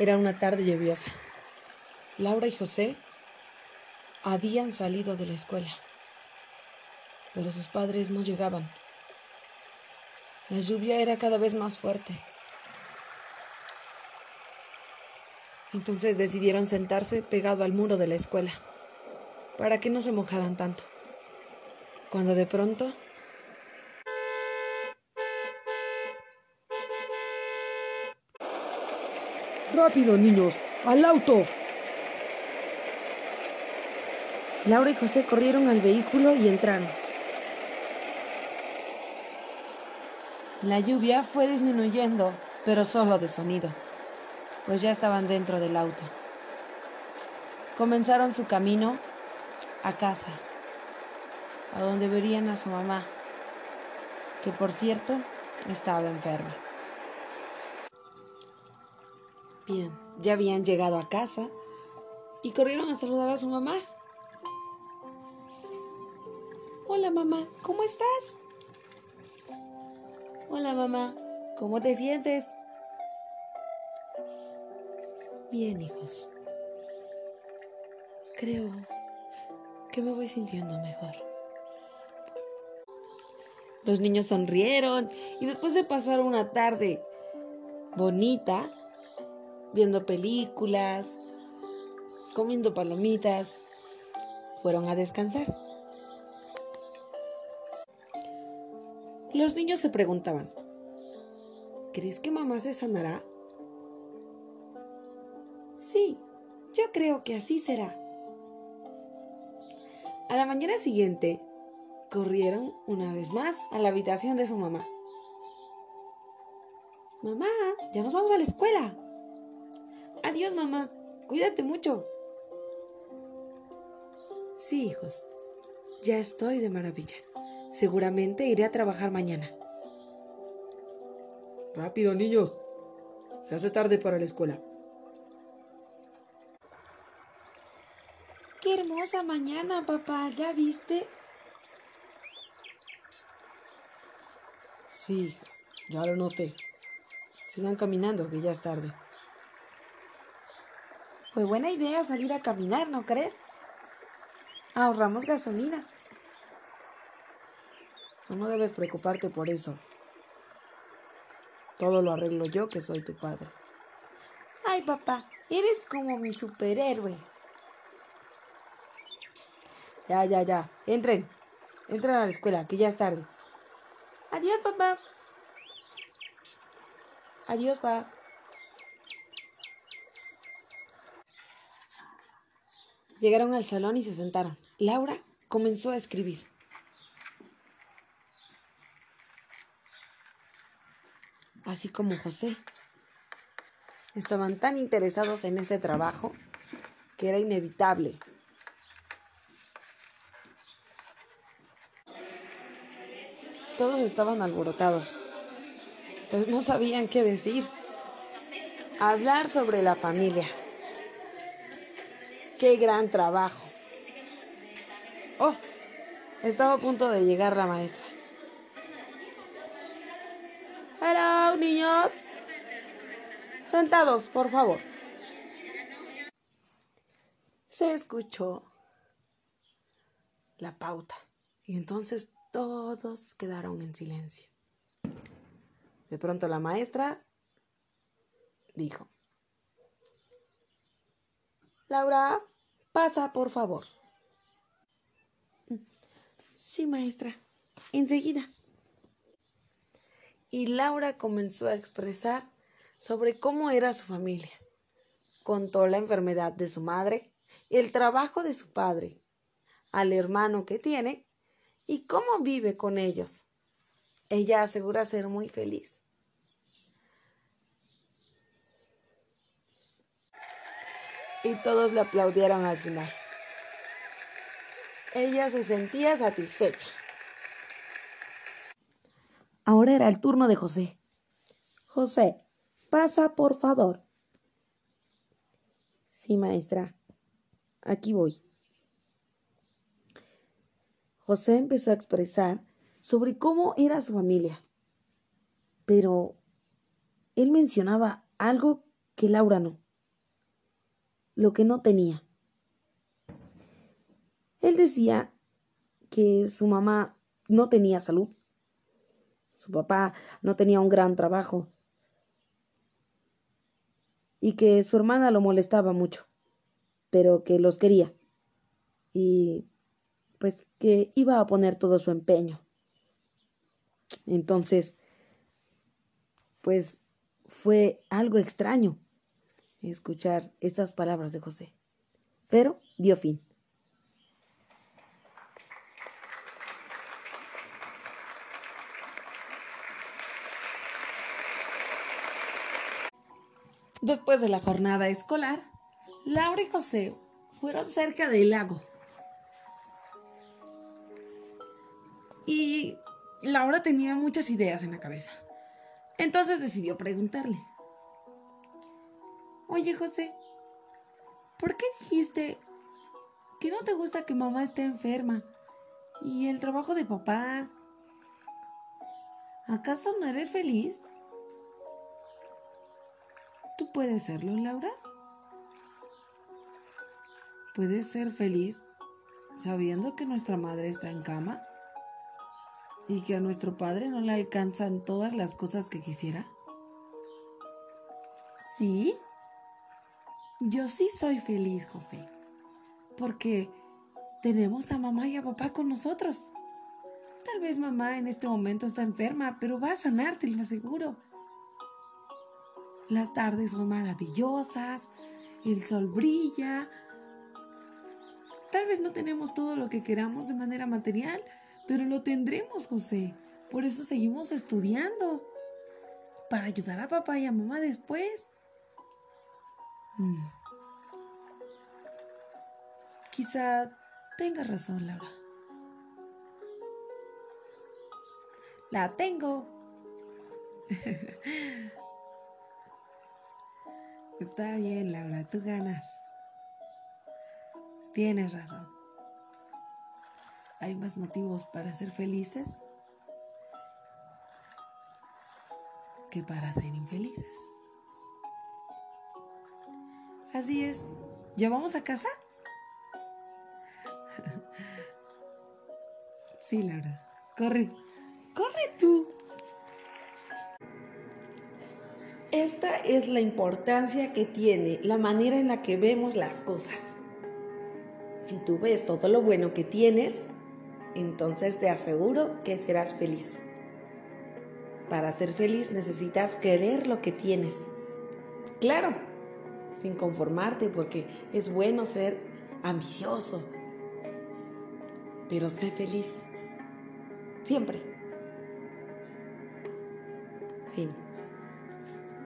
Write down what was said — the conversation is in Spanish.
Era una tarde lluviosa. Laura y José habían salido de la escuela, pero sus padres no llegaban. La lluvia era cada vez más fuerte. Entonces decidieron sentarse pegado al muro de la escuela, para que no se mojaran tanto. Cuando de pronto ¡Rápido, niños! ¡Al auto! Laura y José corrieron al vehículo y entraron. La lluvia fue disminuyendo, pero solo de sonido, pues ya estaban dentro del auto. Comenzaron su camino a casa, a donde verían a su mamá, que por cierto estaba enferma. Ya habían llegado a casa y corrieron a saludar a su mamá. Hola mamá, ¿cómo estás? Hola mamá, ¿cómo te sientes? Bien, hijos. Creo que me voy sintiendo mejor. Los niños sonrieron y después de pasar una tarde bonita, viendo películas, comiendo palomitas, fueron a descansar. Los niños se preguntaban, ¿crees que mamá se sanará? Sí, yo creo que así será. A la mañana siguiente, corrieron una vez más a la habitación de su mamá. Mamá, ya nos vamos a la escuela. Adiós, mamá. Cuídate mucho. Sí, hijos. Ya estoy de maravilla. Seguramente iré a trabajar mañana. Rápido, niños. Se hace tarde para la escuela. Qué hermosa mañana, papá. ¿Ya viste? Sí, ya lo noté. Sigan caminando, que ya es tarde. Fue buena idea salir a caminar, ¿no crees? Ahorramos gasolina. Tú no debes preocuparte por eso. Todo lo arreglo yo, que soy tu padre. Ay, papá, eres como mi superhéroe. Ya, ya, ya. Entren. Entren a la escuela, que ya es tarde. Adiós, papá. Adiós, papá. Llegaron al salón y se sentaron. Laura comenzó a escribir. Así como José. Estaban tan interesados en este trabajo que era inevitable. Todos estaban alborotados, pues no sabían qué decir. Hablar sobre la familia. ¡Qué gran trabajo! Oh, estaba a punto de llegar la maestra. Hola, niños. Sentados, por favor. Se escuchó la pauta y entonces todos quedaron en silencio. De pronto la maestra dijo, Laura, Pasa, por favor. Sí, maestra. Enseguida. Y Laura comenzó a expresar sobre cómo era su familia. Contó la enfermedad de su madre, el trabajo de su padre, al hermano que tiene y cómo vive con ellos. Ella asegura ser muy feliz. Y todos le aplaudieron al final. Ella se sentía satisfecha. Ahora era el turno de José. José, pasa por favor. Sí, maestra. Aquí voy. José empezó a expresar sobre cómo era su familia. Pero él mencionaba algo que Laura no. Lo que no tenía. Él decía que su mamá no tenía salud, su papá no tenía un gran trabajo y que su hermana lo molestaba mucho, pero que los quería y pues que iba a poner todo su empeño. Entonces, pues fue algo extraño escuchar estas palabras de José, pero dio fin. Después de la jornada escolar, Laura y José fueron cerca del lago. Y Laura tenía muchas ideas en la cabeza. Entonces decidió preguntarle. Oye, José, ¿por qué dijiste que no te gusta que mamá esté enferma? ¿Y el trabajo de papá? ¿Acaso no eres feliz? ¿Tú puedes serlo, Laura? ¿Puedes ser feliz sabiendo que nuestra madre está en cama? y que a nuestro Padre no le alcanzan todas las cosas que quisiera? ¿Sí? Yo sí soy feliz, José, porque tenemos a mamá y a papá con nosotros. Tal vez mamá en este momento está enferma, pero va a sanar, te lo aseguro. Las tardes son maravillosas, el sol brilla. Tal vez no tenemos todo lo que queramos de manera material, pero lo tendremos, José. Por eso seguimos estudiando. Para ayudar a papá y a mamá después. Mm. Quizá tengas razón, Laura. La tengo. Está bien, Laura, tú ganas. Tienes razón hay más motivos para ser felices que para ser infelices. Así es. ¿Ya vamos a casa? sí, Laura. Corre. Corre tú. Esta es la importancia que tiene la manera en la que vemos las cosas. Si tú ves todo lo bueno que tienes, entonces te aseguro que serás feliz. Para ser feliz necesitas querer lo que tienes. Claro, sin conformarte porque es bueno ser ambicioso. Pero sé feliz. Siempre. Fin.